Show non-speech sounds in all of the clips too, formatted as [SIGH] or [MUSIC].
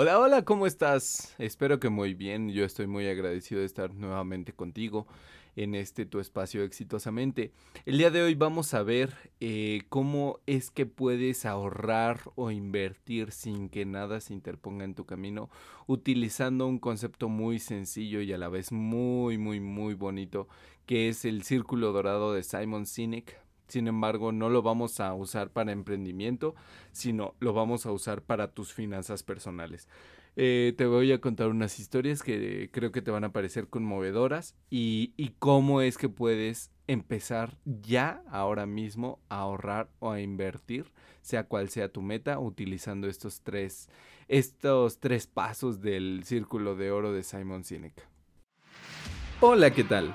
Hola, hola, ¿cómo estás? Espero que muy bien. Yo estoy muy agradecido de estar nuevamente contigo en este tu espacio exitosamente. El día de hoy vamos a ver eh, cómo es que puedes ahorrar o invertir sin que nada se interponga en tu camino utilizando un concepto muy sencillo y a la vez muy, muy, muy bonito que es el círculo dorado de Simon Sinek. Sin embargo, no lo vamos a usar para emprendimiento, sino lo vamos a usar para tus finanzas personales. Eh, te voy a contar unas historias que creo que te van a parecer conmovedoras y, y, cómo es que puedes empezar ya, ahora mismo, a ahorrar o a invertir, sea cual sea tu meta, utilizando estos tres, estos tres pasos del círculo de oro de Simon Sinek. Hola, ¿qué tal?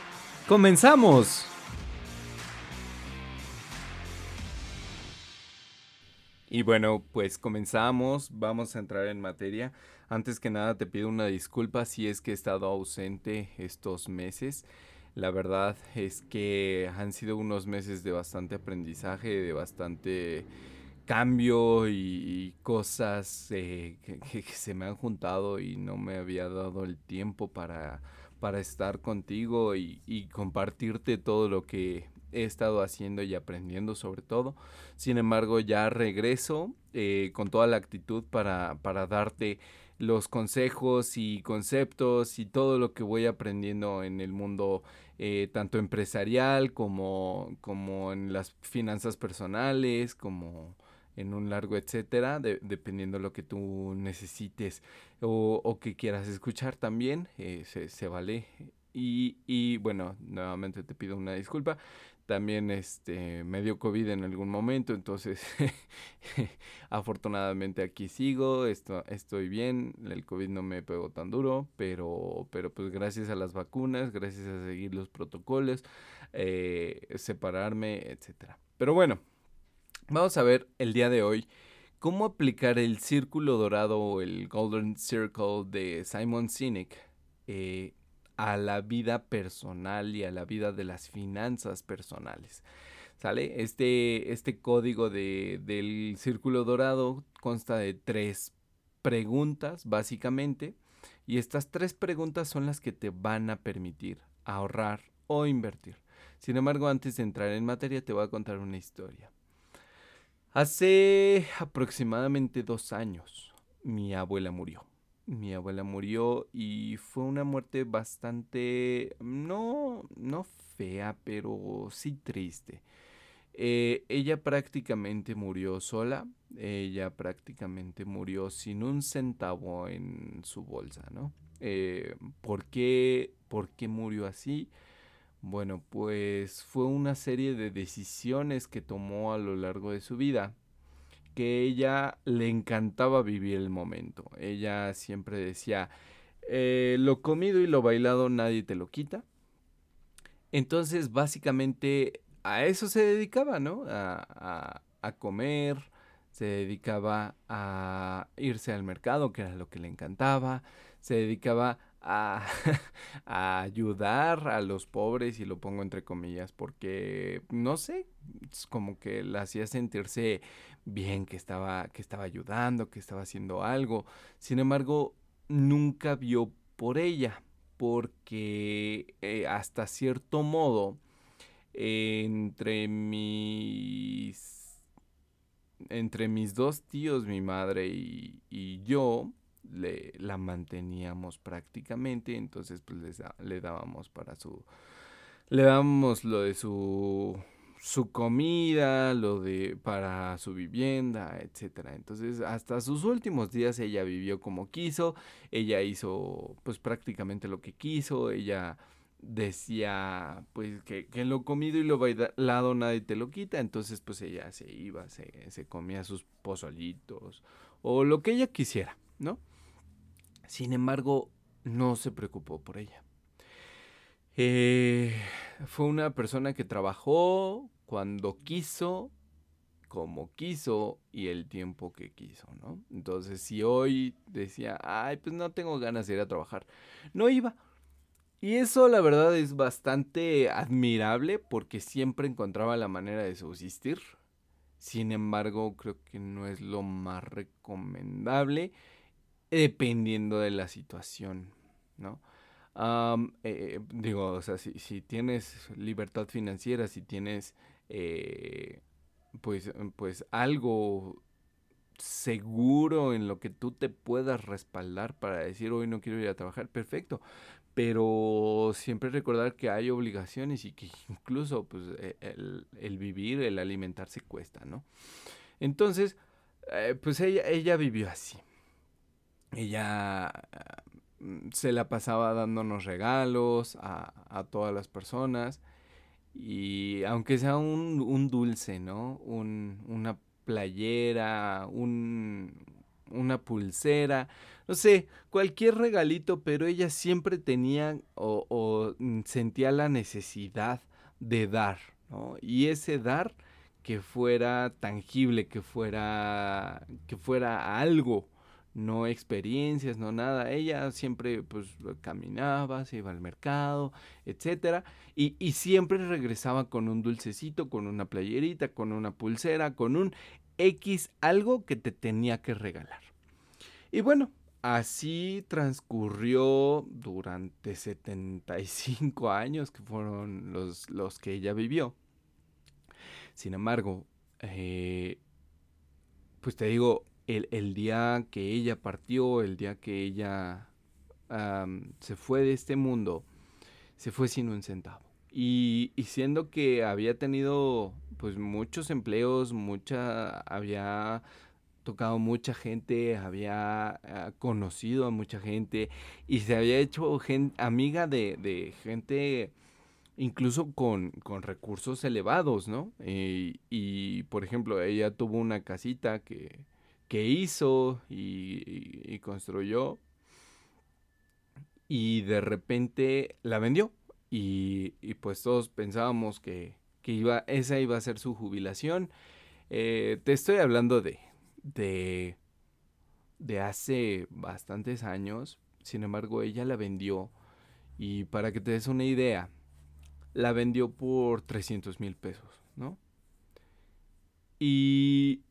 ¡Comenzamos! Y bueno, pues comenzamos, vamos a entrar en materia. Antes que nada te pido una disculpa si es que he estado ausente estos meses. La verdad es que han sido unos meses de bastante aprendizaje, de bastante cambio y, cosas eh, que, se me han juntado y no me había dado el tiempo para para estar contigo y, compartirte todo lo que he estado haciendo y aprendiendo sobre todo. Sin embargo, ya regreso eh, con toda la actitud para, darte los consejos y conceptos y todo lo que voy aprendiendo en el mundo eh, tanto empresarial como, como en las finanzas personales, como en un largo etcétera, dependiendo de lo que tú necesites o, que quieras escuchar también, eh, se, vale. Y, y, bueno, nuevamente te pido una disculpa. También este, me dio COVID en algún momento, entonces [LAUGHS] afortunadamente aquí sigo, esto, estoy bien, el COVID no me pegó tan duro, pero, pero pues gracias a las vacunas, gracias a seguir los protocolos, eh, separarme, etcétera. Pero bueno, Vamos a ver el día de hoy cómo aplicar el círculo dorado o el Golden Circle de Simon Sinek eh, a la vida personal y a la vida de las finanzas personales. ¿Sale? Este, este código de, del círculo dorado consta de tres preguntas, básicamente, y estas tres preguntas son las que te van a permitir ahorrar o invertir. Sin embargo, antes de entrar en materia, te voy a contar una historia. Hace aproximadamente dos años mi abuela murió. Mi abuela murió y fue una muerte bastante, no, no fea, pero sí triste. Eh, ella prácticamente murió sola, ella prácticamente murió sin un centavo en su bolsa, ¿no? Eh, ¿por, qué, ¿Por qué murió así? Bueno, pues fue una serie de decisiones que tomó a lo largo de su vida que ella le encantaba vivir el momento. Ella siempre decía, eh, lo comido y lo bailado nadie te lo quita. Entonces, básicamente a eso se dedicaba, ¿no? A, a comer, se dedicaba a irse al mercado, que era lo que le encantaba, se dedicaba [LAUGHS] a, ayudar a los pobres, y lo pongo entre comillas, porque no sé, es como que la hacía sentirse bien, que estaba, que estaba ayudando, que estaba haciendo algo. Sin embargo, nunca vio por ella, porque eh, hasta cierto modo, entre mis entre mis dos tíos, mi madre y, y yo, le, la manteníamos prácticamente, entonces pues le dábamos para su, le dábamos lo de su, su comida, lo de para su vivienda, etcétera. Entonces, hasta sus últimos días ella vivió como quiso, ella hizo pues prácticamente lo que quiso, ella decía pues que, que lo comido y lo bailado nadie te lo quita, entonces pues ella se iba, se, se comía sus pozolitos o lo que ella quisiera, ¿no? Sin embargo, no se preocupó por ella. Eh, fue una persona que trabajó cuando quiso, como quiso y el tiempo que quiso, ¿no? Entonces, si hoy decía, ay, pues no tengo ganas de ir a trabajar, no iba. Y eso la verdad es bastante admirable porque siempre encontraba la manera de subsistir. Sin embargo, creo que no es lo más recomendable dependiendo de la situación, ¿no? Eh, digo, o sea, si, tienes libertad financiera, si tienes eh, pues, pues algo seguro en lo que tú te puedas respaldar para decir hoy no quiero ir a trabajar, perfecto. Pero siempre recordar que hay obligaciones y que incluso pues, e, el, vivir, el alimentarse cuesta, ¿no? Entonces, eh, pues ella, ella vivió así. Ella mm, se la pasaba dándonos regalos a, a todas las personas. Y aunque sea un, un dulce, ¿no? Un, una playera, un, una pulsera, no sé, cualquier regalito, pero ella siempre tenía o, o, mm, sentía la necesidad de dar, ¿no? Y ese dar que fuera tangible, que fuera, que fuera algo, no experiencias, no nada. Ella siempre pues caminaba, se iba al mercado, etcétera, y, y, siempre regresaba con un dulcecito, con una playerita, con una pulsera, con un X algo que te tenía que regalar. Y bueno, así transcurrió durante 75 años que fueron los, los que ella vivió. Sin embargo, eh, pues te digo, el, día que ella partió, el día que ella se fue de este mundo, se fue sin un centavo. Y, siendo que había tenido pues muchos empleos, mucha, había tocado mucha gente, había ah, conocido a mucha gente y se había hecho amiga de, gente incluso con, recursos elevados, ¿no? y, por ejemplo, ella tuvo una casita que, que hizo y, construyó y de repente la vendió y, pues todos pensábamos que, iba, esa iba a ser su jubilación. Eh, te estoy hablando de, de, de hace bastantes años, sin embargo ella la vendió y para que te des una idea, la vendió por 300 mil pesos, ¿no? Y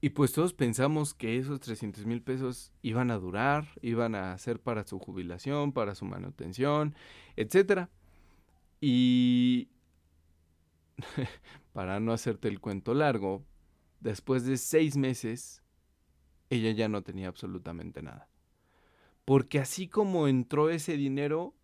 y pues todos pensamos que esos 300 mil pesos iban a durar, iban a ser para su jubilación, para su manutención, etc. Y [LAUGHS] para no hacerte el cuento largo, después de seis meses, ella ya no tenía absolutamente nada. Porque así como entró ese dinero,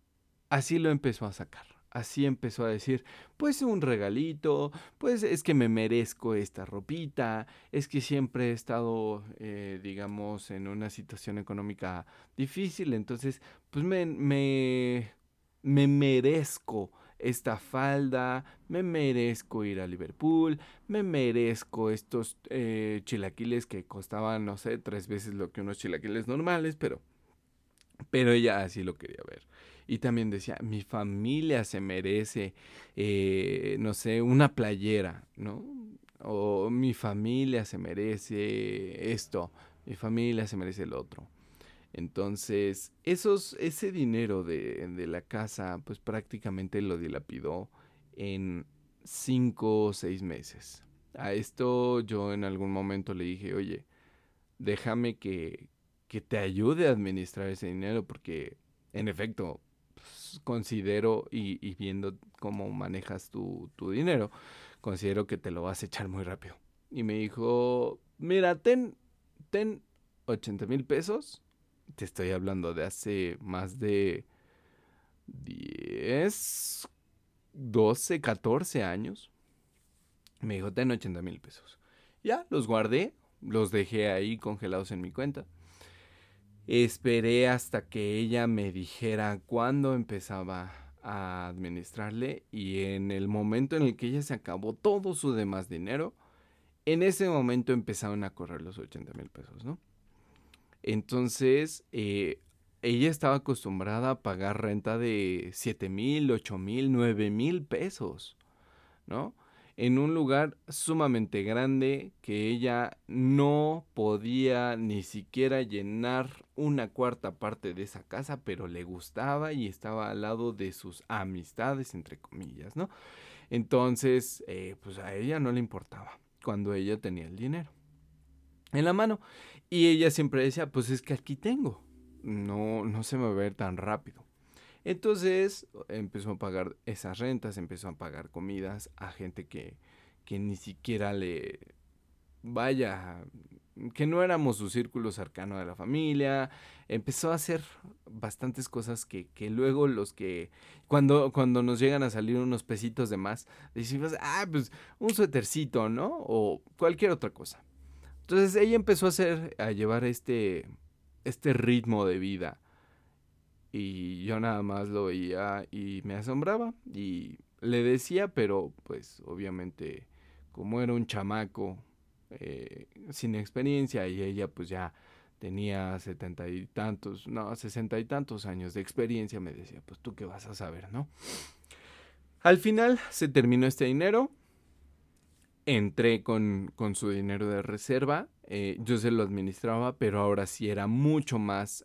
así lo empezó a sacar así empezó a decir, pues un regalito, pues es que me merezco esta ropita, es que siempre he estado, eh, digamos, en una situación económica difícil, entonces, pues me, me, me merezco esta falda, me merezco ir a Liverpool, me merezco estos eh, chilaquiles que costaban, no sé, tres veces lo que unos chilaquiles normales, pero, pero ella así lo quería ver. Y también decía, mi familia se merece, eh, no sé, una playera, ¿no? O mi familia se merece esto, mi familia se merece el otro. Entonces, esos, ese dinero de, de la casa, pues prácticamente lo dilapidó en cinco o seis meses. A esto yo en algún momento le dije, oye, déjame que, que te ayude a administrar ese dinero porque, en efecto, considero, y, viendo cómo manejas tu, dinero, considero que te lo vas a echar muy rápido. Y me dijo, mira, ten, ten 80 mil pesos. Te estoy hablando de hace más de 10, 12, 14 años. Me dijo, ten 80 mil pesos. Ya, los guardé, los dejé ahí congelados en mi cuenta. Esperé hasta que ella me dijera cuándo empezaba a administrarle y en el momento en el que ella se acabó todo su demás dinero, en ese momento empezaron a correr los 80 mil pesos, ¿no? Entonces, eh, ella estaba acostumbrada a pagar renta de 7 mil, 8 mil, 9 mil pesos, ¿no? En un lugar sumamente grande que ella no podía ni siquiera llenar una cuarta parte de esa casa, pero le gustaba y estaba al lado de sus amistades, entre comillas, ¿no? Entonces, eh, pues a ella no le importaba cuando ella tenía el dinero en la mano. Y ella siempre decía, pues es que aquí tengo, no, no se me va a ver tan rápido. Entonces empezó a pagar esas rentas, empezó a pagar comidas a gente que, que ni siquiera le, vaya, que no éramos su círculo cercano de la familia, empezó a hacer bastantes cosas que, que, luego los que, cuando, cuando nos llegan a salir unos pesitos de más, decimos, ah, pues un suétercito, ¿no? O cualquier otra cosa. Entonces ella empezó a hacer, a llevar este, este ritmo de vida. Y yo nada más lo veía y me asombraba. Y le decía, pero pues obviamente como era un chamaco eh, sin experiencia y ella pues ya tenía setenta y tantos, no, sesenta y tantos años de experiencia, me decía, pues tú qué vas a saber, ¿no? Al final se terminó este dinero, entré con, con su dinero de reserva, eh, yo se lo administraba, pero ahora sí era mucho más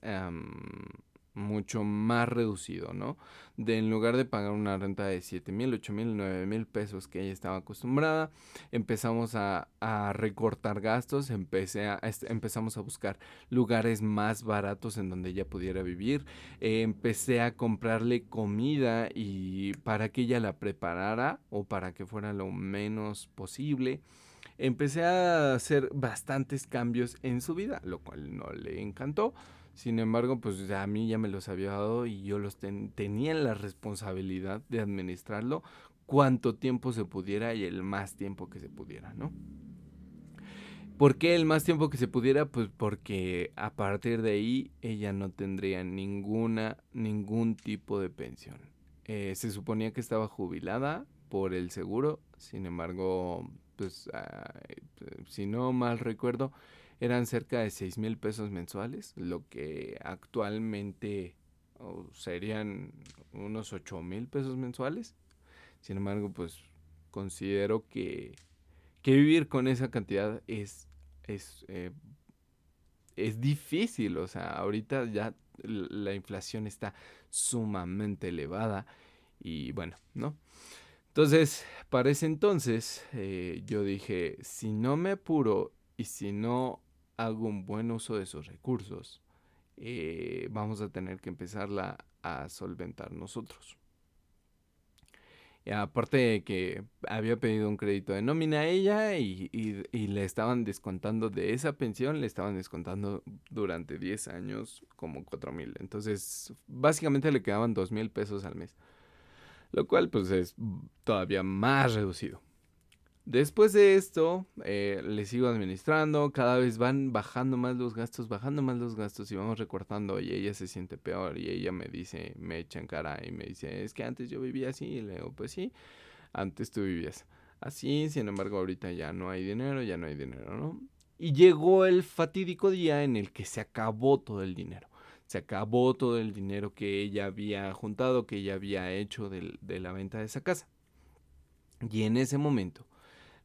mucho más reducido, ¿no? De en lugar de pagar una renta de 7 mil, 8 mil, 9 mil pesos que ella estaba acostumbrada, empezamos a, recortar gastos, empecé a, empezamos a buscar lugares más baratos en donde ella pudiera vivir, eh, empecé a comprarle comida y para que ella la preparara o para que fuera lo menos posible empecé a hacer bastantes cambios en su vida, lo cual no le encantó. Sin embargo, pues a mí ya me los había dado y yo los tenía la responsabilidad de administrarlo cuanto tiempo se pudiera y el más tiempo que se pudiera, ¿no? ¿Por qué el más tiempo que se pudiera? Pues porque a partir de ahí ella no tendría ninguna, ningún tipo de pensión. Eh, se suponía que estaba jubilada por el seguro, sin embargo, pues si no mal recuerdo, eran cerca de 6 mil pesos mensuales, lo que actualmente serían unos 8 mil pesos mensuales. Sin embargo, pues considero que, que vivir con esa cantidad es, es, eh, es difícil. O sea, ahorita ya la inflación está sumamente elevada y bueno, ¿no? Entonces, para ese entonces, eh, yo dije, si no me apuro y si no hago un buen uso de esos recursos, eh, vamos a tener que empezarla a solventar nosotros. Y aparte de que había pedido un crédito de nómina a ella y, le estaban descontando de esa pensión, le estaban descontando durante 10 años como 4 mil. Entonces, básicamente le quedaban 2 mil pesos al mes. Lo cual pues es todavía más reducido. Después de esto, eh, le sigo administrando, cada vez van bajando más los gastos, bajando más los gastos y vamos recortando y ella se siente peor y ella me dice, me echa en cara y me dice, es que antes yo vivía así y le digo, pues sí, antes tú vivías así, sin embargo ahorita ya no hay dinero, ya no hay dinero, ¿no? Y llegó el fatídico día en el que se acabó todo el dinero. Se acabó todo el dinero que ella había juntado, que ella había hecho de la venta de esa casa. Y en ese momento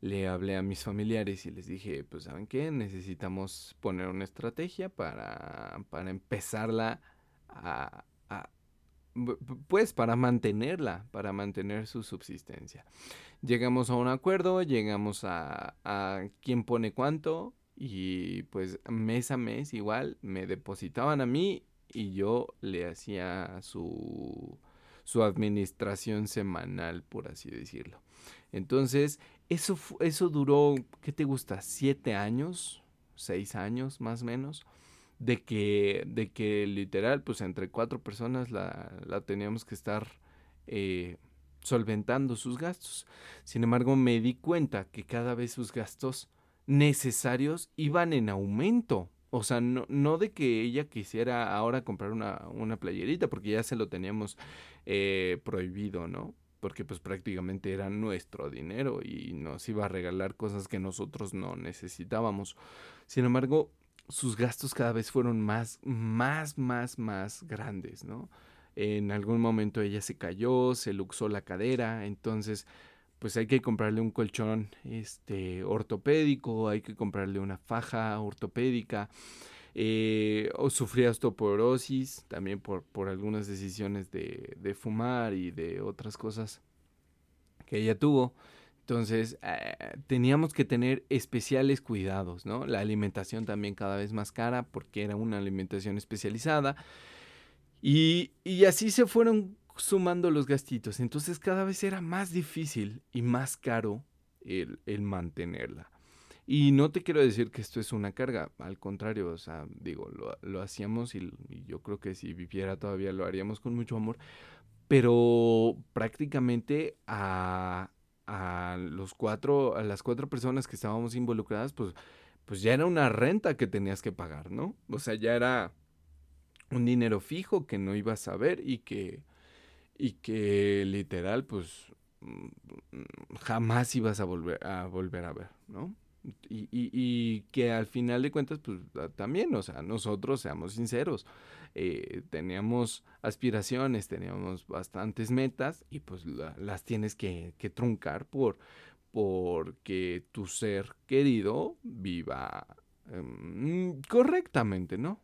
le hablé a mis familiares y les dije, pues saben qué, necesitamos poner una estrategia para, para empezarla a, pues para mantenerla, para mantener su subsistencia. Llegamos a un acuerdo, llegamos a, a quién pone cuánto y pues mes a mes igual me depositaban a mí y yo le hacía su, su administración semanal, por así decirlo. Entonces, eso, eso duró, ¿qué te gusta? ¿Siete años? ¿Seis años más o menos? De que, de que literal, pues entre cuatro personas la, la teníamos que estar eh, solventando sus gastos. Sin embargo, me di cuenta que cada vez sus gastos necesarios iban en aumento. O sea, no, no de que ella quisiera ahora comprar una, una playerita, porque ya se lo teníamos eh, prohibido, ¿no? Porque pues prácticamente era nuestro dinero y nos iba a regalar cosas que nosotros no necesitábamos. Sin embargo, sus gastos cada vez fueron más, más, más, más grandes, ¿no? En algún momento ella se cayó, se luxó la cadera, entonces pues hay que comprarle un colchón este, ortopédico, hay que comprarle una faja ortopédica. Eh, o sufría osteoporosis también por, por algunas decisiones de, de, fumar y de otras cosas que ella tuvo. Entonces eh, teníamos que tener especiales cuidados, ¿no? La alimentación también cada vez más cara porque era una alimentación especializada. Y, y así se fueron sumando los gastitos. Entonces cada vez era más difícil y más caro el, el, mantenerla. Y no te quiero decir que esto es una carga, al contrario, o sea, digo, lo, lo hacíamos y, yo creo que si viviera todavía lo haríamos con mucho amor, pero prácticamente a, a los cuatro, a las cuatro personas que estábamos involucradas, pues, pues ya era una renta que tenías que pagar, ¿no? O sea, ya era un dinero fijo que no ibas a ver y que, y que literal, pues, mm, jamás ibas a volver a, volver a ver, ¿no? Y, y, que al final de cuentas, pues también, o sea, nosotros, seamos sinceros, eh, teníamos aspiraciones, teníamos bastantes metas y pues la, las tienes que, que, truncar por porque tu ser querido viva eh, correctamente, ¿no?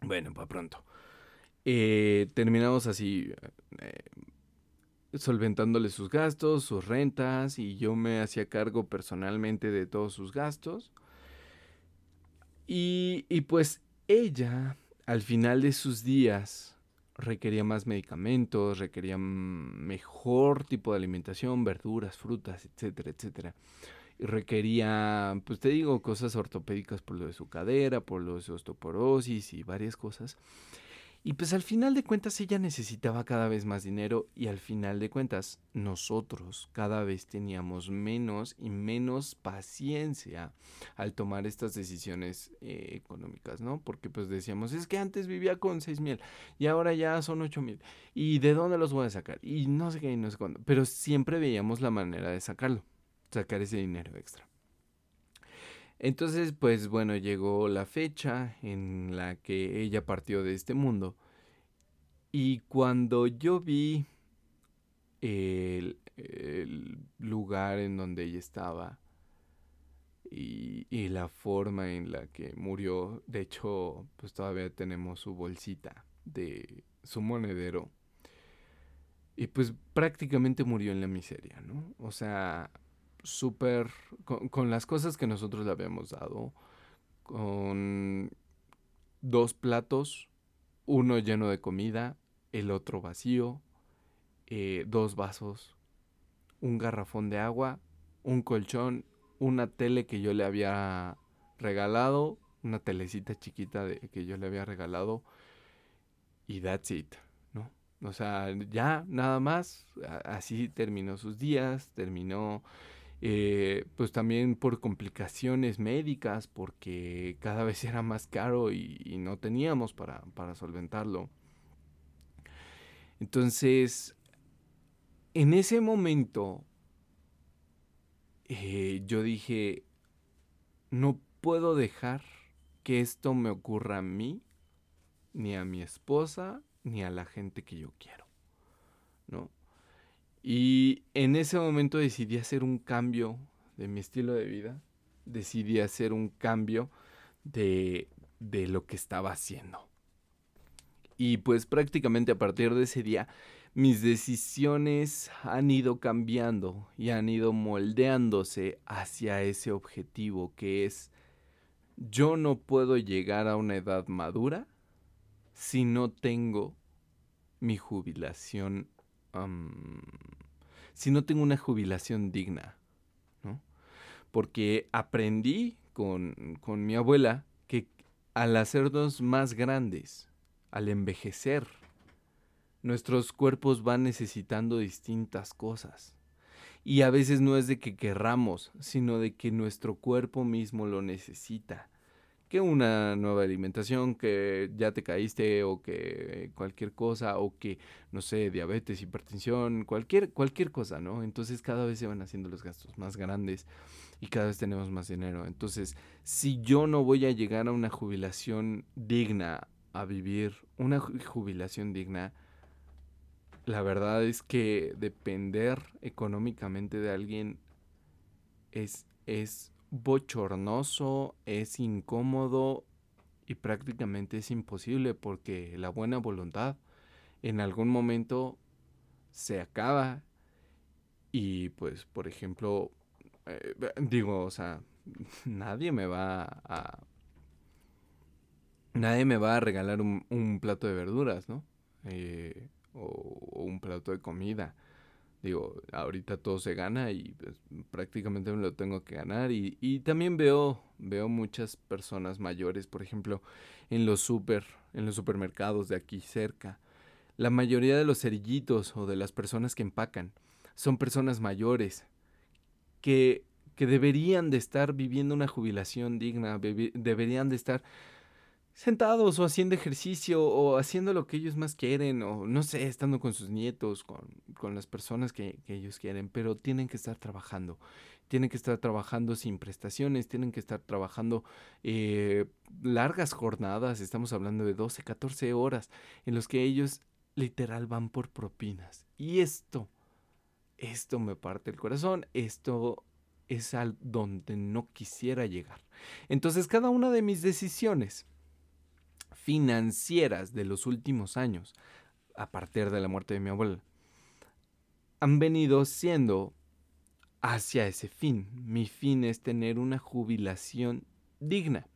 Bueno, para pronto. Eh, terminamos así eh, solventándole sus gastos, sus rentas y yo me hacía cargo personalmente de todos sus gastos. Y, pues ella al final de sus días requería más medicamentos, requería mejor tipo de alimentación, verduras, frutas, etcétera, etcétera. Requería, pues te digo, cosas ortopédicas por lo de su cadera, por lo de su osteoporosis y varias cosas. Y pues al final de cuentas ella necesitaba cada vez más dinero y al final de cuentas nosotros cada vez teníamos menos y menos paciencia al tomar estas decisiones eh, económicas, ¿no? Porque pues decíamos, es que antes vivía con seis mil y ahora ya son ocho mil. ¿Y de dónde los voy a sacar? Y no sé qué y no sé cuándo. Pero siempre veíamos la manera de sacarlo, sacar ese dinero extra. Entonces, pues bueno, llegó la fecha en la que ella partió de este mundo. Y cuando yo vi el, lugar en donde ella estaba y, y, la forma en la que murió, de hecho, pues todavía tenemos su bolsita de su monedero. Y pues prácticamente murió en la miseria, ¿no? O sea, súper, con, las cosas que nosotros le habíamos dado, con dos platos, uno lleno de comida, el otro vacío, eh, dos vasos, un garrafón de agua, un colchón, una tele que yo le había regalado, una telecita chiquita de, que yo le había regalado, y that's it, ¿no? O sea, ya nada más, así terminó sus días, terminó eh, pues también por complicaciones médicas, porque cada [LAUGHS] vez era más caro y, no teníamos para, para, solventarlo. Entonces, en ese momento, eh, yo dije, no puedo dejar que esto me ocurra a mí, ni a mi esposa, ni a la gente que yo quiero, ¿no? Y en ese momento decidí hacer un cambio de mi estilo de vida, decidí hacer un cambio de, de lo que estaba haciendo. Y pues prácticamente a partir de ese día mis decisiones han ido cambiando y han ido moldeándose hacia ese objetivo que es yo no puedo llegar a una edad madura si no tengo mi jubilación si no tengo una jubilación digna, ¿no? Porque aprendí con, con mi abuela que al hacernos más grandes, al envejecer, nuestros cuerpos van necesitando distintas cosas. Y a veces no es de que querramos, sino de que nuestro cuerpo mismo lo necesita. Que una nueva alimentación, que ya te caíste o que cualquier cosa o que, no sé, diabetes, hipertensión, cualquier, cualquier cosa, ¿no? Entonces cada vez se van haciendo los gastos más grandes y cada vez tenemos más dinero. Entonces, si yo no voy a llegar a una jubilación digna, a vivir una jubilación digna, la verdad es que depender económicamente de alguien es, es bochornoso, es incómodo y prácticamente es imposible porque la buena voluntad en algún momento se acaba y pues por ejemplo eh, digo o sea [LAUGHS] nadie me va a nadie me va a regalar un, plato de verduras no eh, o, un plato de comida digo, ahorita todo se gana y pues, prácticamente me lo tengo que ganar. Y, y, también veo, veo muchas personas mayores, por ejemplo, en los super, en los supermercados de aquí cerca. La mayoría de los cerillitos o de las personas que empacan son personas mayores que, que deberían de estar viviendo una jubilación digna, deberían de estar sentados o haciendo ejercicio o haciendo lo que ellos más quieren o no sé, estando con sus nietos, con, las personas que, ellos quieren, pero tienen que estar trabajando. Tienen que estar trabajando sin prestaciones, tienen que estar trabajando eh, largas jornadas, estamos hablando de 12, 14 horas, en los que ellos literal van por propinas. Y esto, esto me parte el corazón, esto es al donde no quisiera llegar. Entonces cada una de mis decisiones, financieras de los últimos años, a partir de la muerte de mi abuela, han venido siendo hacia ese fin. Mi fin es tener una jubilación digna.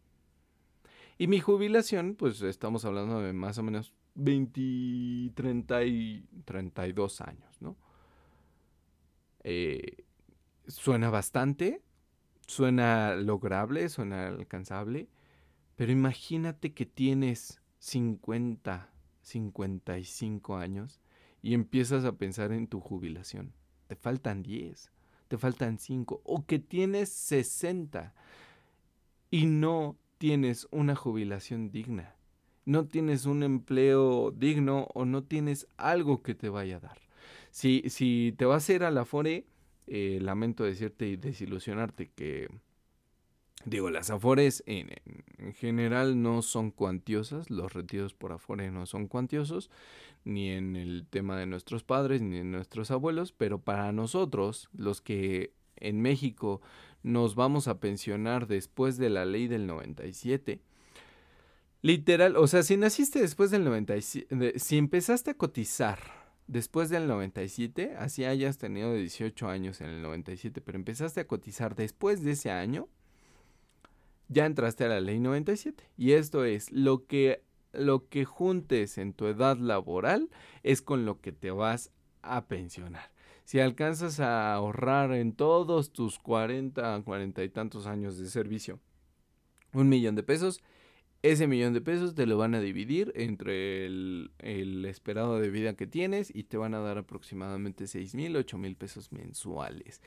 Y mi jubilación, pues estamos hablando de más o menos 20, 30 y 32 años, ¿no? Eh, suena bastante, suena lograble, suena alcanzable, pero imagínate que tienes 50, 55 años y empiezas a pensar en tu jubilación. Te faltan 10, te faltan 5 o que tienes 60 y no tienes una jubilación digna. No tienes un empleo digno o no tienes algo que te vaya a dar. Si, si te vas a ir a la FORE, eh, lamento decirte y desilusionarte que Digo, las afores en, general no son cuantiosas, los retiros por afore no son cuantiosos, ni en el tema de nuestros padres, ni en nuestros abuelos, pero para nosotros, los que en México nos vamos a pensionar después de la ley del 97, literal, o sea, si naciste después del 97, si empezaste a cotizar después del 97, así hayas tenido 18 años en el 97, pero empezaste a cotizar después de ese año, ya entraste a la ley 97. Y esto es lo que lo que juntes en tu edad laboral es con lo que te vas a pensionar. Si alcanzas a ahorrar en todos tus 40, 40 y tantos años de servicio un millón de pesos, ese millón de pesos te lo van a dividir entre el, esperado de vida que tienes y te van a dar aproximadamente 6 mil, 8 mil pesos mensuales.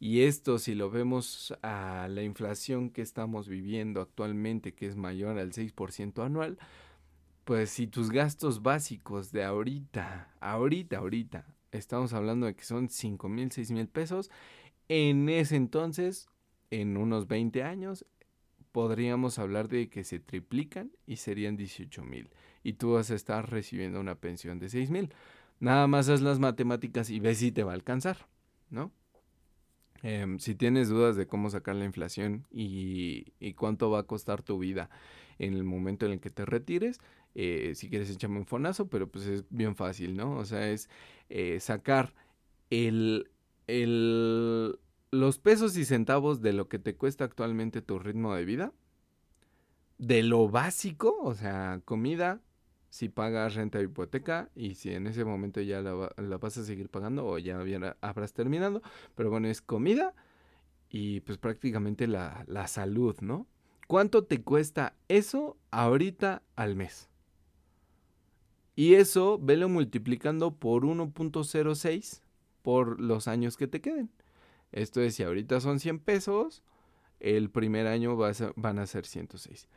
Y esto si lo vemos a la inflación que estamos viviendo actualmente, que es mayor al 6% anual, pues si tus gastos básicos de ahorita, ahorita, ahorita, estamos hablando de que son 5 mil, 6 mil pesos, en ese entonces, en unos 20 años, podríamos hablar de que se triplican y serían 18 mil. Y tú vas a estar recibiendo una pensión de 6 mil. Nada más haz las matemáticas y ves si te va a alcanzar, ¿no? Em, si tienes dudas de cómo sacar la inflación y, cuánto va a costar tu vida en el momento en el que te retires, eh, si quieres échame un fonazo, pero pues es bien fácil, ¿no? O sea, es eh, sacar el, el, los pesos y centavos de lo que te cuesta actualmente tu ritmo de vida, de lo básico, o sea, comida, si pagas renta de hipoteca y si en ese momento ya la, vas a seguir pagando o ya habrás terminado. Pero bueno, es comida y pues prácticamente la, la salud, ¿no? ¿Cuánto te cuesta eso ahorita al mes? Y eso velo multiplicando por 1.06 por los años que te queden. Esto es, si ahorita son 100 pesos, el primer año van a ser 106.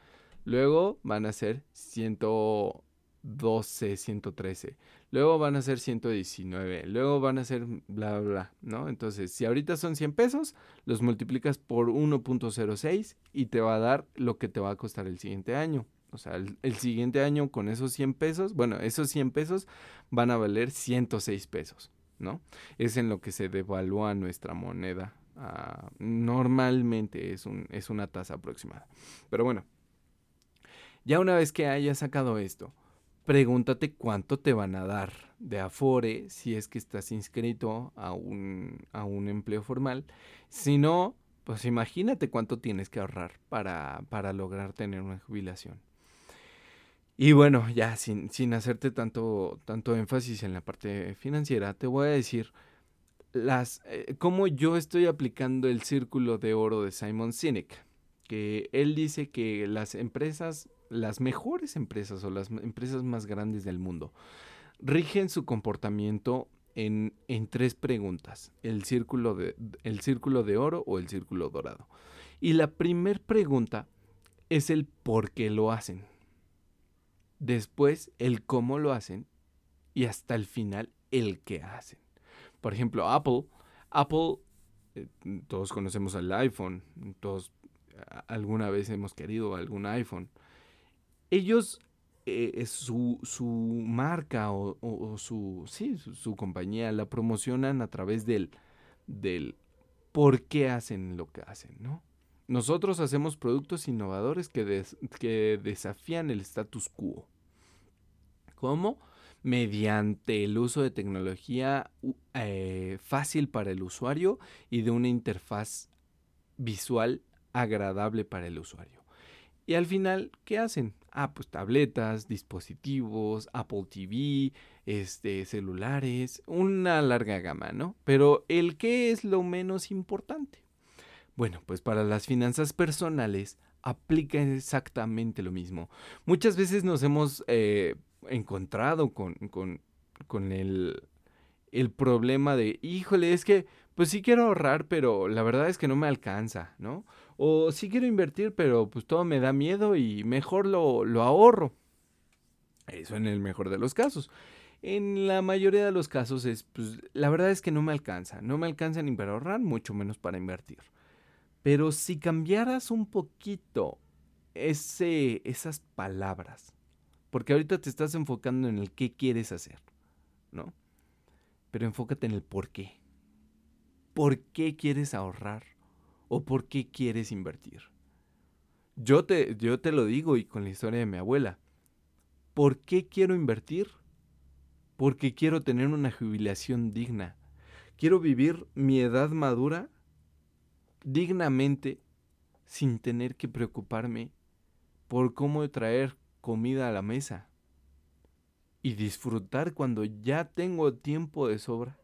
Luego van a ser 112, 113. Luego van a ser 119. Luego van a ser bla, bla, ¿no? Entonces, si ahorita son 100 pesos, los multiplicas por 1.06 y te va a dar lo que te va a costar el siguiente año. O sea, el, siguiente año con esos 100 pesos, bueno, esos 100 pesos van a valer 106 pesos, ¿no? Es en lo que se devalúa nuestra moneda. Ah, normalmente es, un, es una tasa aproximada. Pero bueno, ya una vez que hayas sacado esto, pregúntate cuánto te van a dar de afore si es que estás inscrito a un, a un empleo formal. Si no, pues imagínate cuánto tienes que ahorrar para, para lograr tener una jubilación. Y bueno, ya sin, sin hacerte tanto, tanto énfasis en la parte financiera, te voy a decir las, eh, cómo yo estoy aplicando el círculo de oro de Simon Sinek. Que él dice que las empresas, las mejores empresas o las empresas más grandes del mundo, rigen su comportamiento en, en tres preguntas: el círculo, de, el círculo de oro o el círculo dorado. Y la primera pregunta es el por qué lo hacen después el cómo lo hacen y hasta el final el qué hacen. Por ejemplo, Apple, Apple, eh, todos conocemos el iPhone, todos alguna vez hemos querido algún iPhone. Ellos, eh, su, su, marca o, su, sí, su, compañía la promocionan a través del, del por qué hacen lo que hacen, ¿no? Nosotros hacemos productos innovadores que, desafían el status quo. ¿Cómo? Mediante el uso de tecnología eh, fácil para el usuario y de una interfaz visual agradable para el usuario. Y al final, ¿qué hacen? Ah, pues tabletas, dispositivos, Apple TV, este, celulares, una larga gama, ¿no? Pero el qué es lo menos importante. Bueno, pues para las finanzas personales aplica exactamente lo mismo. Muchas veces nos hemos eh, encontrado con, con, con el, el, problema de, híjole, es que pues sí quiero ahorrar, pero la verdad es que no me alcanza, ¿no? O sí quiero invertir, pero pues todo me da miedo y mejor lo, lo ahorro. Eso en el mejor de los casos. En la mayoría de los casos es, pues la verdad es que no me alcanza. No me alcanza ni para ahorrar, mucho menos para invertir. Pero si cambiaras un poquito ese, esas palabras, porque ahorita te estás enfocando en el qué quieres hacer, ¿no? Pero enfócate en el por qué. ¿Por qué quieres ahorrar? ¿O por qué quieres invertir? Yo te, yo te lo digo y con la historia de mi abuela. ¿Por qué quiero invertir? Porque quiero tener una jubilación digna. Quiero vivir mi edad madura dignamente sin tener que preocuparme por cómo traer comida a la mesa y disfrutar cuando ya tengo tiempo de sobra,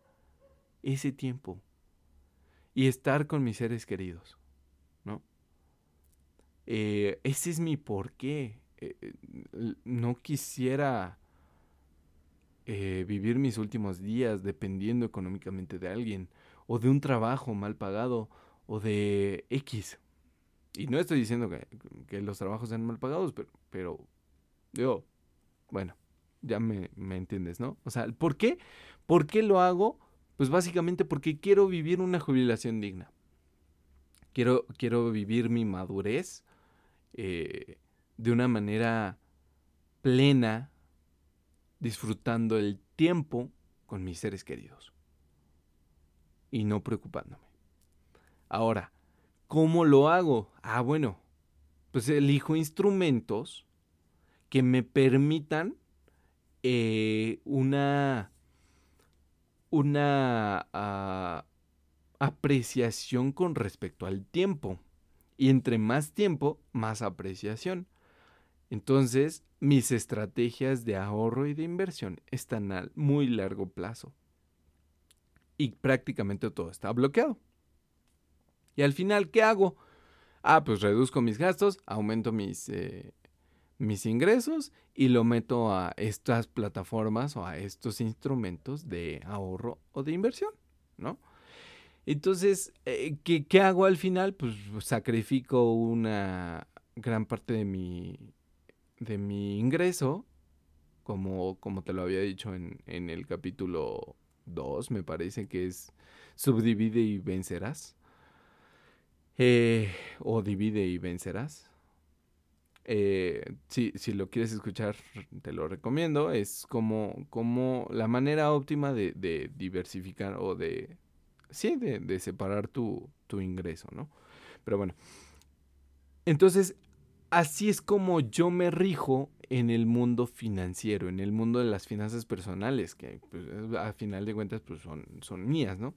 ese tiempo, y estar con mis seres queridos, ¿no? Eh, ese es mi porqué. Eh, no quisiera eh, vivir mis últimos días dependiendo económicamente de alguien, o de un trabajo mal pagado, o de X. Y no estoy diciendo que, los trabajos sean mal pagados, pero, pero digo, bueno, ya me, me, entiendes, ¿no? O sea, ¿por qué? ¿Por qué lo hago? Pues básicamente porque quiero vivir una jubilación digna. Quiero, quiero vivir mi madurez eh, de una manera plena, disfrutando el tiempo con mis seres queridos y no preocupándome. Ahora, ¿cómo lo hago? Ah, bueno, pues elijo instrumentos que me permitan eh, una, una ah, apreciación con respecto al tiempo. Y entre más tiempo, más apreciación. Entonces, mis estrategias de ahorro y de inversión están a muy largo plazo. Y prácticamente todo está bloqueado. Y al final, ¿qué hago? Ah, pues reduzco mis gastos, aumento mis, eh, mis ingresos y lo meto a estas plataformas o a estos instrumentos de ahorro o de inversión, ¿no? Entonces, eh, ¿qué, ¿qué, hago al final? Pues sacrifico una, gran parte de mi, de mi ingreso, como, como te lo había dicho en, en el capítulo 2, me parece que es subdivide y vencerás. Eh, o divide y vencerás. Eh, si, si, lo quieres escuchar, te lo recomiendo. Es como, como la manera óptima de, diversificar o de, sí, de, de separar tu, tu, ingreso, ¿no? Pero bueno. Entonces, así es como yo me rijo en el mundo financiero, en el mundo de las finanzas personales, que pues, a final de cuentas pues, son, son mías, ¿no?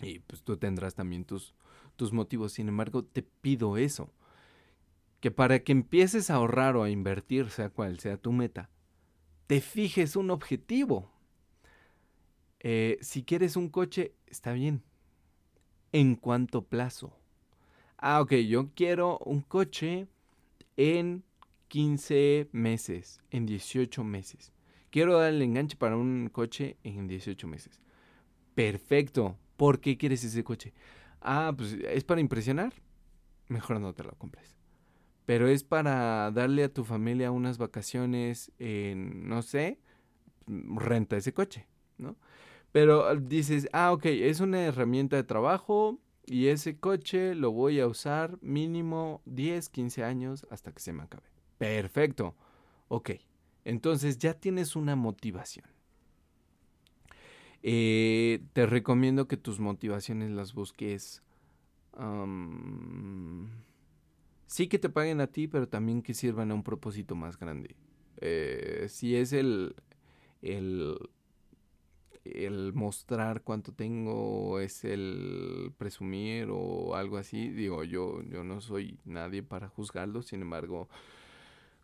Y pues tú tendrás también tus, tus motivos. Sin embargo, te pido eso. Que para que empieces a ahorrar o a invertir, sea cual sea tu meta, te fijes un objetivo. Eh, si quieres un coche, está bien. ¿En cuánto plazo? Ah, ok, yo quiero un coche en 15 meses, en 18 meses. Quiero dar el enganche para un coche en 18 meses. Perfecto. ¿Por qué quieres ese coche? Ah, pues es para impresionar. Mejor no te lo compres. Pero es para darle a tu familia unas vacaciones en, no sé, renta ese coche, ¿no? Pero dices, ah, ok, es una herramienta de trabajo y ese coche lo voy a usar mínimo 10, 15 años hasta que se me acabe. Perfecto. Ok, entonces ya tienes una motivación. Eh, te recomiendo que tus motivaciones las busques. sí que te paguen a ti, pero también que sirvan a un propósito más grande. Eh, si es el, el, el mostrar cuánto tengo, es el presumir o algo así, digo, yo, yo no soy nadie para juzgarlo, sin embargo,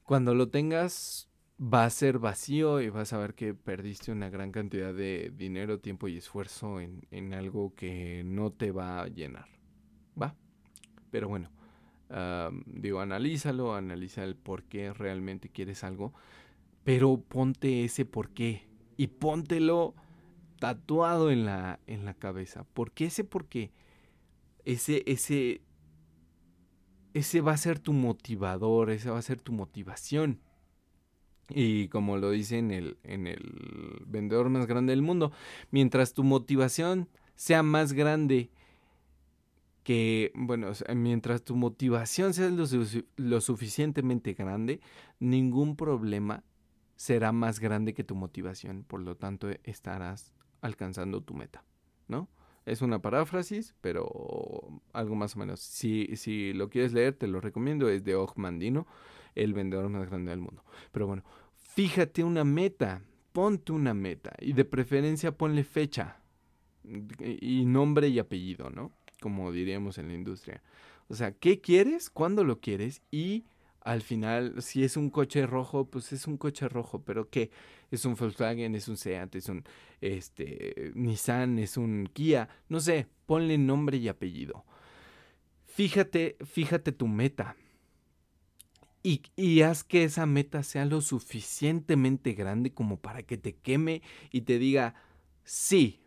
cuando lo tengas, va a ser vacío y vas a ver que perdiste una gran cantidad de dinero, tiempo y esfuerzo en, algo que no te va a llenar. ¿Va? Pero bueno, digo, analízalo, analiza el por qué realmente quieres algo, pero ponte ese por qué y póntelo tatuado en la, en la cabeza. ¿Por qué ese por qué? Ese, ese, ese va a ser tu motivador, esa va a ser tu motivación. Y como lo dice en el, en el vendedor más grande del mundo, mientras tu motivación sea más grande que, bueno, mientras tu motivación sea lo, suficientemente grande, ningún problema será más grande que tu motivación. Por lo tanto, estarás alcanzando tu meta, ¿no? Es una paráfrasis, pero algo más o menos. Si, si lo quieres leer, te lo recomiendo. Es de Og Mandino, el vendedor más grande del mundo. Pero bueno, fíjate una meta, ponte una meta y de preferencia ponle fecha y nombre y apellido, ¿no? Como diríamos en la industria. O sea, ¿qué quieres? ¿Cuándo lo quieres? Y al final, si es un coche rojo, pues es un coche rojo, pero ¿qué? Es un Volkswagen, es un Seat, es un este, Nissan, es un Kia, no sé, ponle nombre y apellido. Fíjate, fíjate tu meta. Y, haz que esa meta sea lo suficientemente grande como para que te queme y te diga, sí,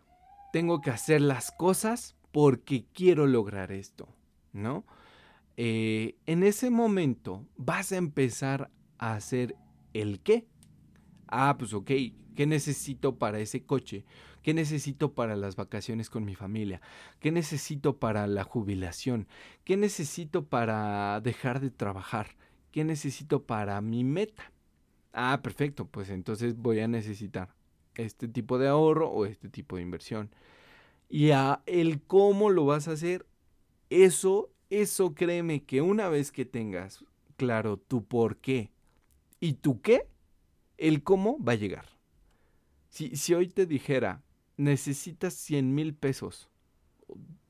tengo que hacer las cosas porque quiero lograr esto, ¿no? Eh, en ese momento vas a empezar a hacer el qué. Ah, pues ok, ¿qué necesito para ese coche? ¿Qué necesito para las vacaciones con mi familia? ¿Qué necesito para la jubilación? ¿Qué necesito para dejar de trabajar? ¿Qué necesito para mi meta? Ah, perfecto, pues entonces voy a necesitar este tipo de ahorro o este tipo de inversión. Y a el cómo lo vas a hacer, eso, eso créeme que una vez que tengas claro tu por qué y tu qué, el cómo va a llegar. Si, si hoy te dijera, necesitas 100 mil pesos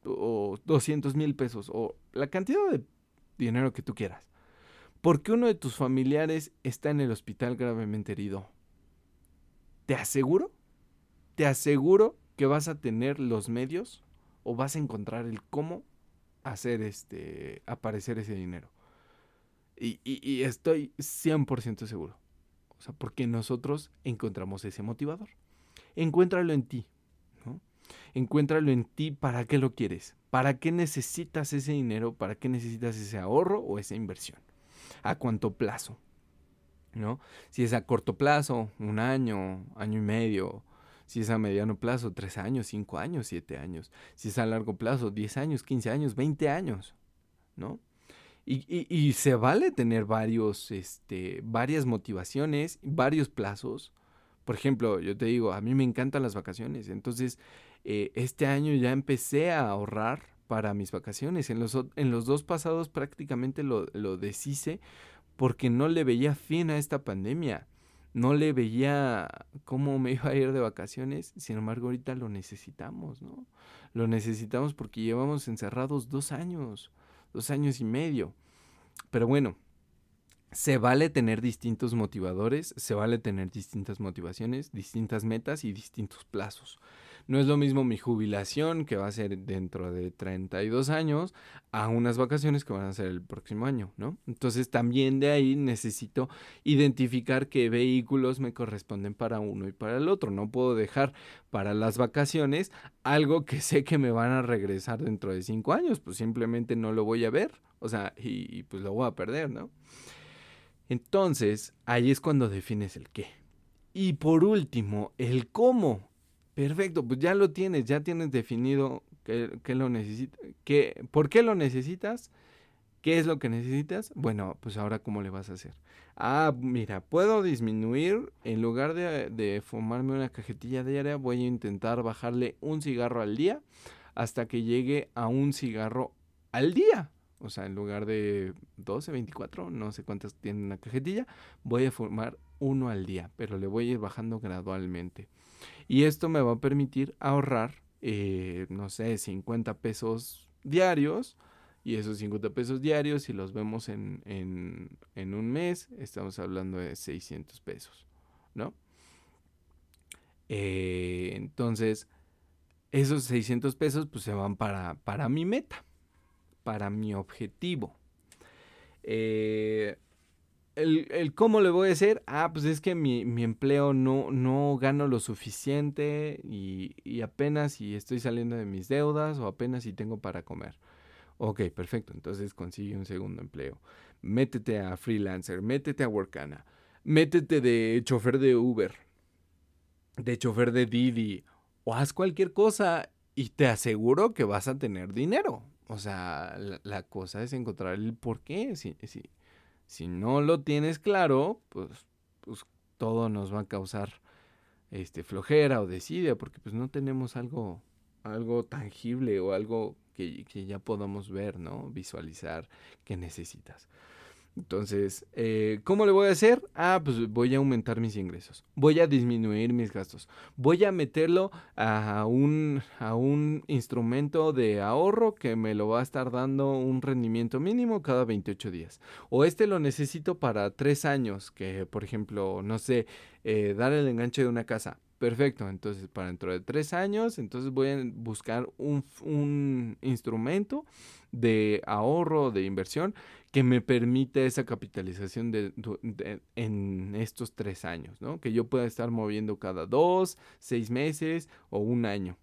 o 200 mil pesos o la cantidad de dinero que tú quieras porque uno de tus familiares está en el hospital gravemente herido. Te aseguro, te aseguro que vas a tener los medios o vas a encontrar el cómo hacer este aparecer ese dinero. Y, y estoy 100% seguro. O sea, porque nosotros encontramos ese motivador. Encuéntralo en ti. ¿no? Encuéntralo en ti, ¿para qué lo quieres? ¿Para qué necesitas ese dinero? ¿Para qué necesitas ese ahorro o esa inversión? ¿A cuánto plazo? ¿No? Si es a corto plazo, un año, año y medio, si es a mediano plazo, tres años, cinco años, siete años. Si es a largo plazo, diez años, quince años, veinte años, ¿no? Y, se vale tener varios, este, varias motivaciones, varios plazos. Por ejemplo, yo te digo, a mí me encantan las vacaciones. Entonces, eh, este año ya empecé a ahorrar para mis vacaciones. En los, en los dos pasados prácticamente lo, lo deshice porque no le veía fin a esta pandemia no le veía cómo me [LAUGHS] iba a ir de vacaciones, sin embargo ahorita lo necesitamos, ¿no? Lo necesitamos porque llevamos encerrados dos años, dos años y medio. Pero bueno, se vale tener distintos motivadores, se vale tener distintas motivaciones, distintas metas y distintos plazos. No es lo mismo mi jubilación, que va a ser dentro de 32 años, a unas vacaciones que van a ser el próximo año, ¿no? Entonces también de ahí necesito identificar qué vehículos me corresponden para uno y para el otro. No puedo dejar para las vacaciones algo que sé que me van a regresar dentro de cinco años, pues simplemente no lo voy a ver, o sea, y, y pues lo voy a perder, ¿no? Entonces, ahí es cuando defines el qué. Y por último, el cómo. Perfecto, pues ya lo tienes, ya tienes definido qué, lo por qué lo necesitas, qué es lo que necesitas. Bueno, pues ahora cómo le vas a hacer. Ah, mira, puedo disminuir, en lugar de, de fumarme una cajetilla diaria, voy a intentar bajarle un cigarro al día hasta que llegue a un cigarro al día. O sea, en lugar de 12, 24, no sé cuántas tiene una cajetilla, voy a fumar uno al día, pero le voy a ir bajando gradualmente. Y esto me va a permitir ahorrar, eh, no sé, 50 pesos diarios. Y esos 50 pesos diarios, si los vemos en, en, un mes, estamos hablando de 600 pesos, ¿no? Eh, entonces, esos 600 pesos pues se van para, para mi meta, para mi objetivo. Eh, el, cómo le voy a hacer, ah, pues es que mi, empleo no, no gano lo suficiente y, apenas si estoy saliendo de mis deudas o apenas si tengo para comer. Ok, perfecto, entonces consigue un segundo empleo. Métete a freelancer, métete a Workana, métete de chofer de Uber, de chofer de Didi o haz cualquier cosa y te aseguro que vas a tener dinero. O sea, la, cosa es encontrar el por qué. Si, si, si no lo tienes claro, pues, pues todo nos va a causar este flojera o desidia porque pues no tenemos algo algo tangible o algo que, que ya podamos ver, ¿no? Visualizar que necesitas. Entonces, eh, ¿cómo le voy a hacer? Ah, pues voy a aumentar mis ingresos, voy a disminuir mis gastos, voy a meterlo a un, a un instrumento de ahorro que me lo va a estar dando un rendimiento mínimo cada 28 días. O este lo necesito para tres años, que por ejemplo, no sé, eh, dar el enganche de una casa. Perfecto, entonces para dentro de tres años, entonces voy a buscar un, un instrumento de ahorro, de inversión, que me permite esa capitalización de, en estos tres años, ¿no? Que yo pueda estar moviendo cada dos, seis meses o un año.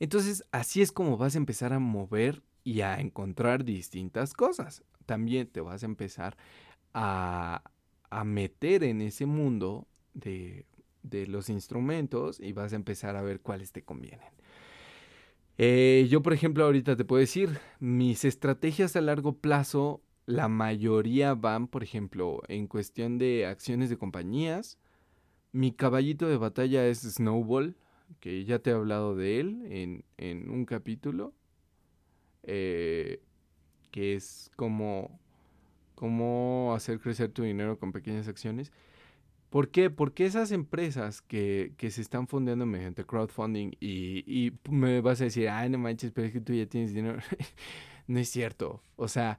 Entonces, así es como vas a empezar a mover y a encontrar distintas cosas. También te vas a empezar a, a meter en ese mundo de, de los instrumentos y vas a empezar a ver cuáles te convienen. Eh, yo, por ejemplo, ahorita te puedo decir, mis estrategias a largo plazo, la mayoría van, por ejemplo, en cuestión de acciones de compañías. Mi caballito de batalla es Snowball, que ya te he hablado de él en, un capítulo, eh, que es como, como hacer crecer tu dinero con pequeñas acciones. ¿Por qué? Porque esas empresas que, se están fondeando mediante crowdfunding y, y, me vas a decir, ay, no manches, pero es que tú ya tienes dinero. [LAUGHS] no es cierto. O sea,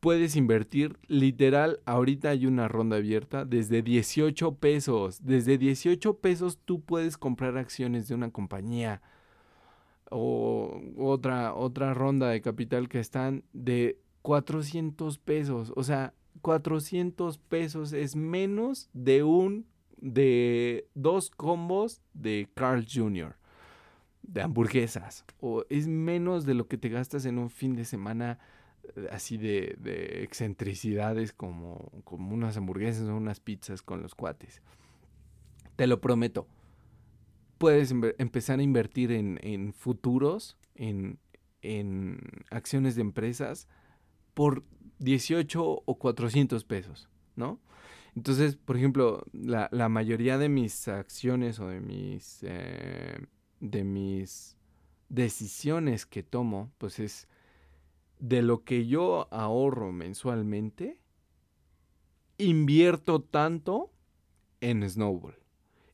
puedes invertir, literal, ahorita hay una ronda abierta desde 18 pesos. Desde 18 pesos tú puedes comprar acciones de una compañía o otra, otra ronda de capital que están de 400 pesos. O sea, 400 pesos es menos de un de dos combos de Carl Jr. de hamburguesas o es menos de lo que te gastas en un fin de semana eh, así de, de excentricidades como, como unas hamburguesas o unas pizzas con los cuates. Te lo prometo. Puedes empezar a invertir en, en futuros, en, en acciones de empresas por 18 o 400 pesos, ¿no? Entonces, por ejemplo, la, mayoría de mis acciones o de mis, eh, de mis decisiones que tomo, pues es de lo que yo ahorro mensualmente, invierto tanto en Snowball,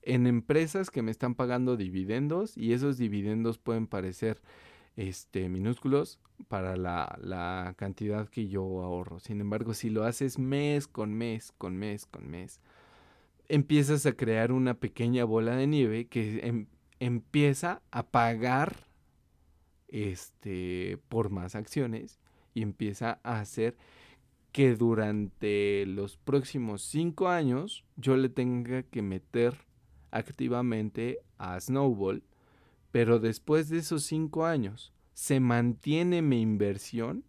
en empresas que me están pagando dividendos y esos dividendos pueden parecer este, minúsculos para la, la cantidad que yo ahorro. Sin embargo, si lo haces mes con mes, con mes, con mes, empiezas a crear una pequeña bola de nieve que em, empieza a pagar este, por más acciones y empieza a hacer que durante los próximos cinco años yo le tenga que meter activamente a Snowball pero después de esos cinco años se mantiene mi inversión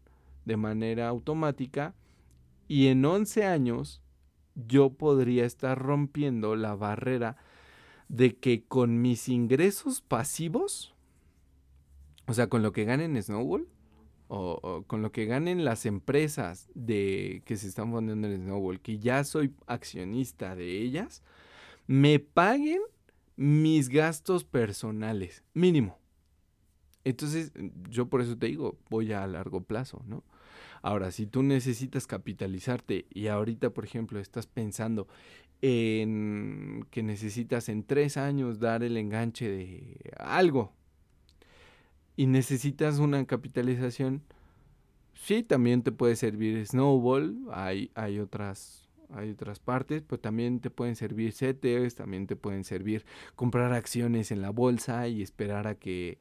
de manera automática y en 11 años yo podría estar rompiendo la barrera de que con mis ingresos pasivos, o sea, con lo que ganen Snowball, o, con lo que ganen las empresas de que se están poniendo en Snowball, que ya soy accionista de ellas, me paguen mis gastos personales, mínimo. Entonces, yo por eso te digo, voy a largo plazo, ¿no? Ahora, si tú necesitas capitalizarte y ahorita, por ejemplo, estás pensando en que necesitas en tres años dar el enganche de algo y necesitas una capitalización, sí, también te puede servir Snowball, hay, hay otras hay otras partes, pero también te pueden servir CETES, también te pueden servir comprar acciones en la bolsa y esperar a que,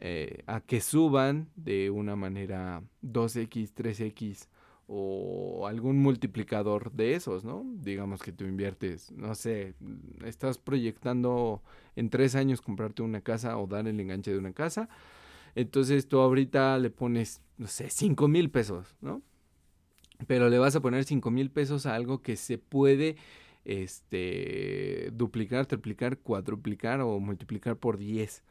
eh, a que suban de una manera 2X, 3X o algún multiplicador de esos, ¿no? Digamos que tú inviertes, no sé, estás proyectando en tres años comprarte una casa o dar el enganche de una casa, entonces tú ahorita le pones, no sé, 5 mil pesos, ¿no? Pero le vas a poner 5 mil pesos a algo que se puede este, duplicar, triplicar, cuadruplicar o multiplicar por 10.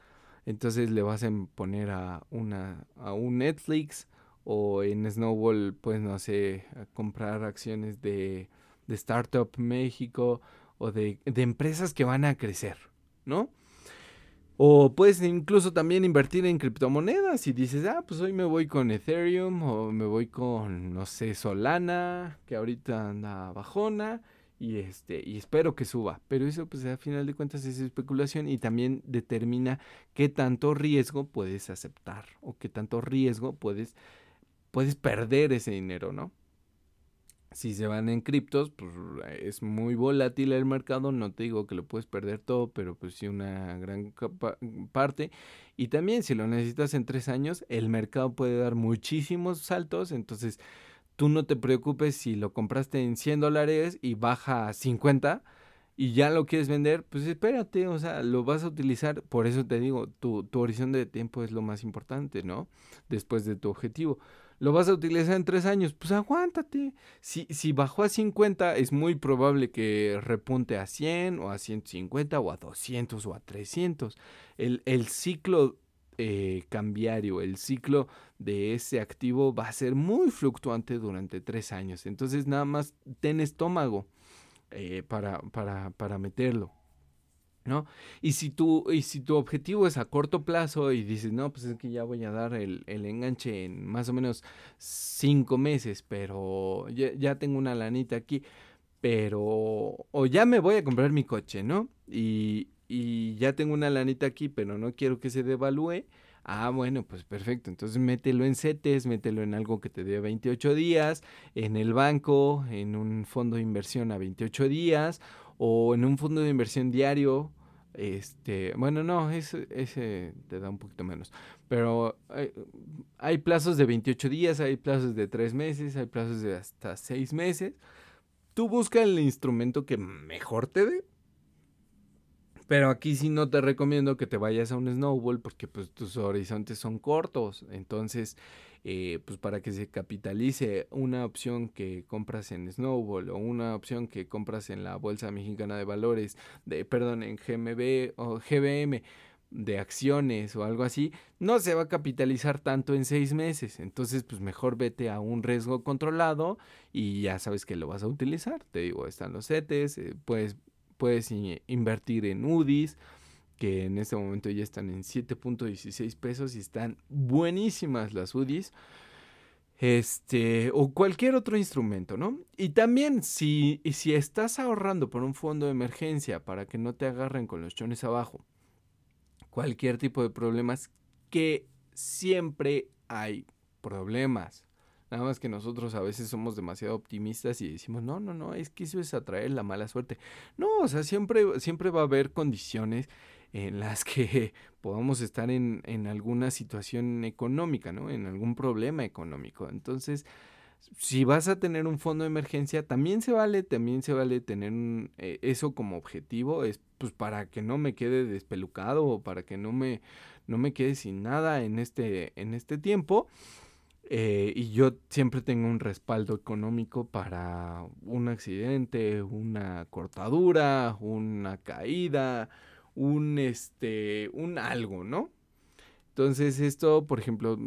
Entonces le vas a poner a, una, a un Netflix o en Snowball, pues no sé, a comprar acciones de, de Startup México o de, de empresas que van a crecer, ¿no? O puedes incluso también invertir en criptomonedas y dices, ah, pues hoy me voy con Ethereum o me voy con, no sé, Solana, que ahorita anda bajona y este y espero que suba. Pero eso pues a final de cuentas es especulación y también determina qué tanto riesgo puedes aceptar o qué tanto riesgo puedes puedes perder ese dinero, ¿no? Si se van en criptos, pues es muy volátil el mercado, no te digo que lo puedes perder todo, pero pues sí una gran parte. Y también si lo necesitas en tres años, el mercado puede dar muchísimos saltos, entonces tú no te preocupes si lo compraste en 100 dólares y baja a 50 y ya lo quieres vender, pues espérate, o sea, lo vas a utilizar, por eso te digo, tu, tu horizonte de tiempo es lo más importante, ¿no? Después de tu objetivo lo vas a utilizar en tres años, pues aguántate. Si, si bajó a 50, es muy probable que repunte a 100 o a 150 o a 200 o a 300. El, el ciclo eh, cambiario, el ciclo de ese activo va a ser muy fluctuante durante tres años. Entonces nada más ten estómago eh, para, para, para meterlo. ¿No? Y si tu, y si tu objetivo es a corto plazo y dices, no, pues es que ya voy a dar el, el enganche en más o menos cinco meses, pero ya, ya, tengo una lanita aquí, pero, o ya me voy a comprar mi coche, ¿no? Y, y ya tengo una lanita aquí, pero no quiero que se devalúe. Ah, bueno, pues perfecto. Entonces mételo en CETES, mételo en algo que te dé 28 días, en el banco, en un fondo de inversión a 28 días o en un fondo de inversión diario. Este, bueno, no, ese, ese te da un poquito menos. Pero hay, plazos de 28 días, hay plazos de 3 meses, hay plazos de hasta 6 meses. Tú busca el instrumento que mejor te dé. Pero aquí sí no te recomiendo que te vayas a un snowball porque pues tus horizontes son cortos. Entonces, eh, pues para que se capitalice una opción que compras en snowball o una opción que compras en la Bolsa Mexicana de Valores, de, perdón, en GMB o GBM de acciones o algo así, no se va a capitalizar tanto en seis meses. Entonces, pues mejor vete a un riesgo controlado y ya sabes que lo vas a utilizar. Te digo, están los CETES, eh, puedes, puedes invertir en UDIs, que en este momento ya están en 7.16 pesos y están buenísimas las UDIs. Este, o cualquier otro instrumento, ¿no? Y también si, si estás ahorrando por un fondo de emergencia para que no te agarren con los chones abajo, cualquier tipo de problemas, que siempre hay problemas. Nada más que nosotros a veces somos demasiado optimistas y decimos, no, no, no, es que eso es atraer la mala suerte. No, o sea, siempre, siempre va a haber condiciones en las que [LAUGHS] podamos estar en, en alguna situación económica, ¿no? En algún problema económico. Entonces, si vas a tener un fondo de emergencia, también se vale, también se vale tener eh, eso como objetivo, es pues para que no me quede despelucado o para que no me, no me quede sin nada en este, en este tiempo. Eh, y yo siempre tengo un respaldo económico para un accidente, una cortadura, una caída, un este, un algo, ¿no? Entonces esto, por ejemplo,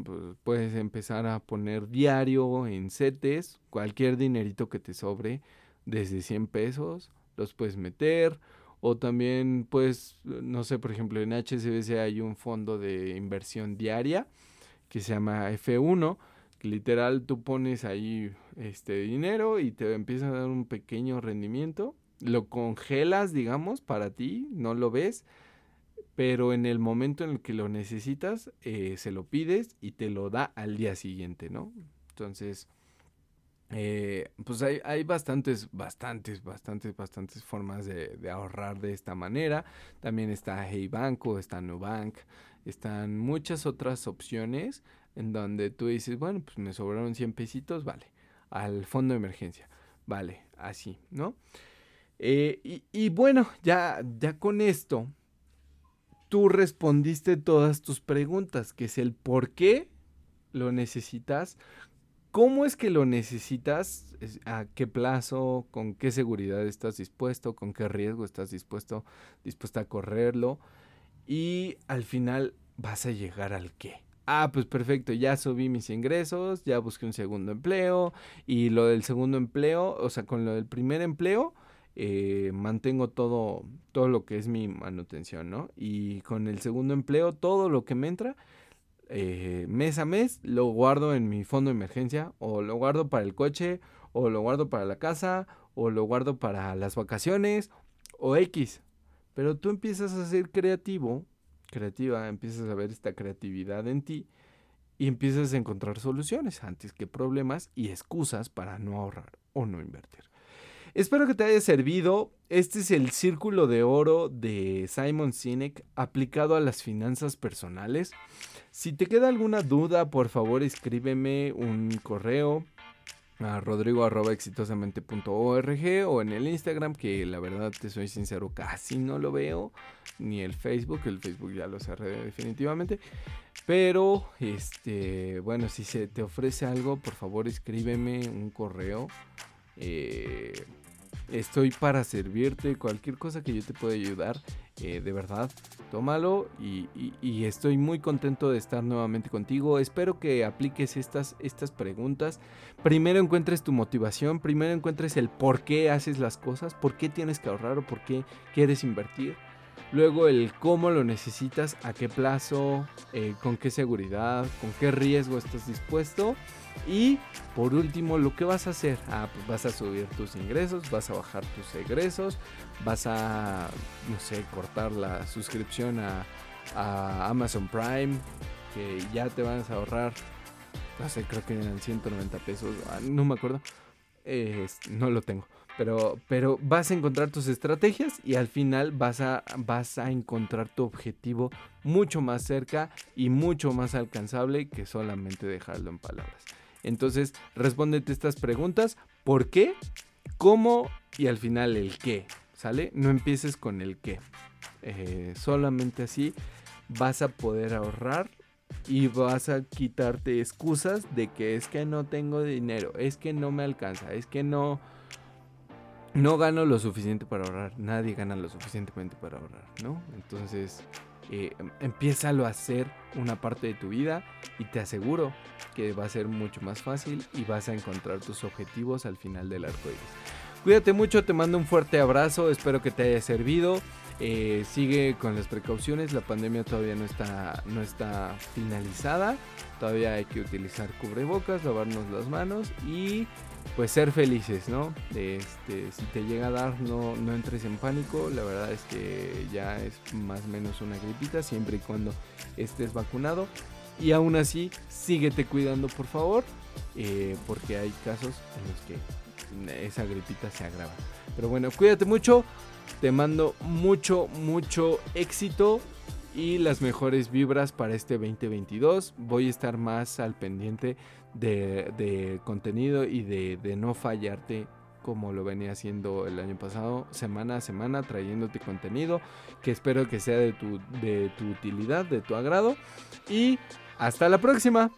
puedes empezar a poner diario en CETES, cualquier dinerito que te sobre, desde 100 pesos, los puedes meter. O también, pues, no sé, por ejemplo, en HSBC hay un fondo de inversión diaria que se llama F1, que literal tú pones ahí este dinero y te empieza a dar un pequeño rendimiento. Lo congelas, digamos, para ti, no lo ves pero en el momento en el que lo necesitas, eh, se lo pides y te lo da al día siguiente, ¿no? Entonces, eh, pues hay, hay, bastantes, bastantes, bastantes, bastantes formas de, ahorrar de esta manera. También está Hey Banco, está Nubank, están muchas otras opciones en donde tú dices, bueno, pues me sobraron 100 pesitos, vale, al fondo de emergencia, vale, así, ¿no? Eh, y, bueno, ya, ya con esto tú respondiste todas tus preguntas, que es el por qué lo necesitas, cómo es que lo necesitas, a qué plazo, con qué seguridad estás dispuesto, con qué riesgo estás dispuesto, a correrlo y al final vas a llegar al qué. Ah, pues perfecto, ya subí mis ingresos, ya busqué un segundo empleo y lo del segundo empleo, o sea, con lo del primer empleo, eh, mantengo todo, todo lo que es mi manutención, ¿no? Y con el segundo empleo, todo lo que me entra, eh, mes a mes, lo guardo en mi fondo de emergencia, o lo guardo para el coche, o lo guardo para la casa, o lo guardo para las vacaciones, o X. Pero tú empiezas a ser creativo, creativa, empiezas a ver esta creatividad en ti y empiezas a encontrar soluciones antes que problemas y excusas para no ahorrar o no invertir. Espero que te haya servido. Este es el círculo de oro de Simon Sinek aplicado a las finanzas personales. Si te queda alguna duda, por favor escríbeme un correo a rodrigo.exitosamente.org o en el Instagram, que la verdad te soy sincero, casi no lo veo, ni el Facebook, el Facebook ya lo cerré definitivamente. Pero, este, bueno, si se te ofrece algo, por favor escríbeme un correo. Eh, Estoy para servirte, cualquier cosa que yo te pueda ayudar, eh, de verdad, tómalo y, estoy muy contento de estar nuevamente contigo. Espero que apliques estas, estas preguntas. Primero encuentres tu motivación, primero encuentres el por qué haces las cosas, por qué tienes que ahorrar o por qué quieres invertir. Luego el cómo lo necesitas, a qué plazo, eh, con qué seguridad, con qué riesgo estás dispuesto. Y por último, lo que vas a hacer, ah, pues vas a subir tus ingresos, vas a bajar tus egresos, vas a, no sé, cortar la suscripción a, Amazon Prime, que ya te vas a ahorrar, no sé, creo que eran 190 pesos, ah, no me acuerdo, no lo tengo. Pero, pero vas a encontrar tus estrategias y al final vas a, vas a encontrar tu objetivo mucho más cerca y mucho más alcanzable que solamente dejarlo en palabras. Entonces, respóndete estas preguntas. ¿Por qué? ¿Cómo? Y al final el qué. ¿Sale? No empieces con el qué. Eh, solamente así vas a poder ahorrar y vas a quitarte excusas de que es que no tengo dinero, es que no me alcanza, es que no no gano lo suficiente para ahorrar. Nadie gana lo suficientemente para ahorrar, ¿no? Entonces, eh, empieza a hacer una parte de tu vida y te aseguro que va a ser mucho más fácil y vas a encontrar tus objetivos al final del arco iris. Cuídate mucho, te mando un fuerte abrazo, espero que te haya servido. Eh, sigue con las precauciones, la pandemia todavía no está, no está finalizada, todavía hay que utilizar cubrebocas, lavarnos las manos y pues ser felices, ¿no? Este, si te llega a dar, no, no entres en pánico, la verdad es que ya es más o menos una gripita, siempre y cuando estés vacunado. Y aún así, síguete cuidando, por favor, eh, porque hay casos en los que esa gripita se agrava. Pero bueno, cuídate mucho, te mando mucho, mucho éxito y las mejores vibras para este 2022. Voy a estar más al pendiente de, contenido y de, no fallarte como lo venía haciendo el año pasado, semana a semana, trayéndote contenido que espero que sea de tu, de tu utilidad, de tu agrado. Y hasta la próxima.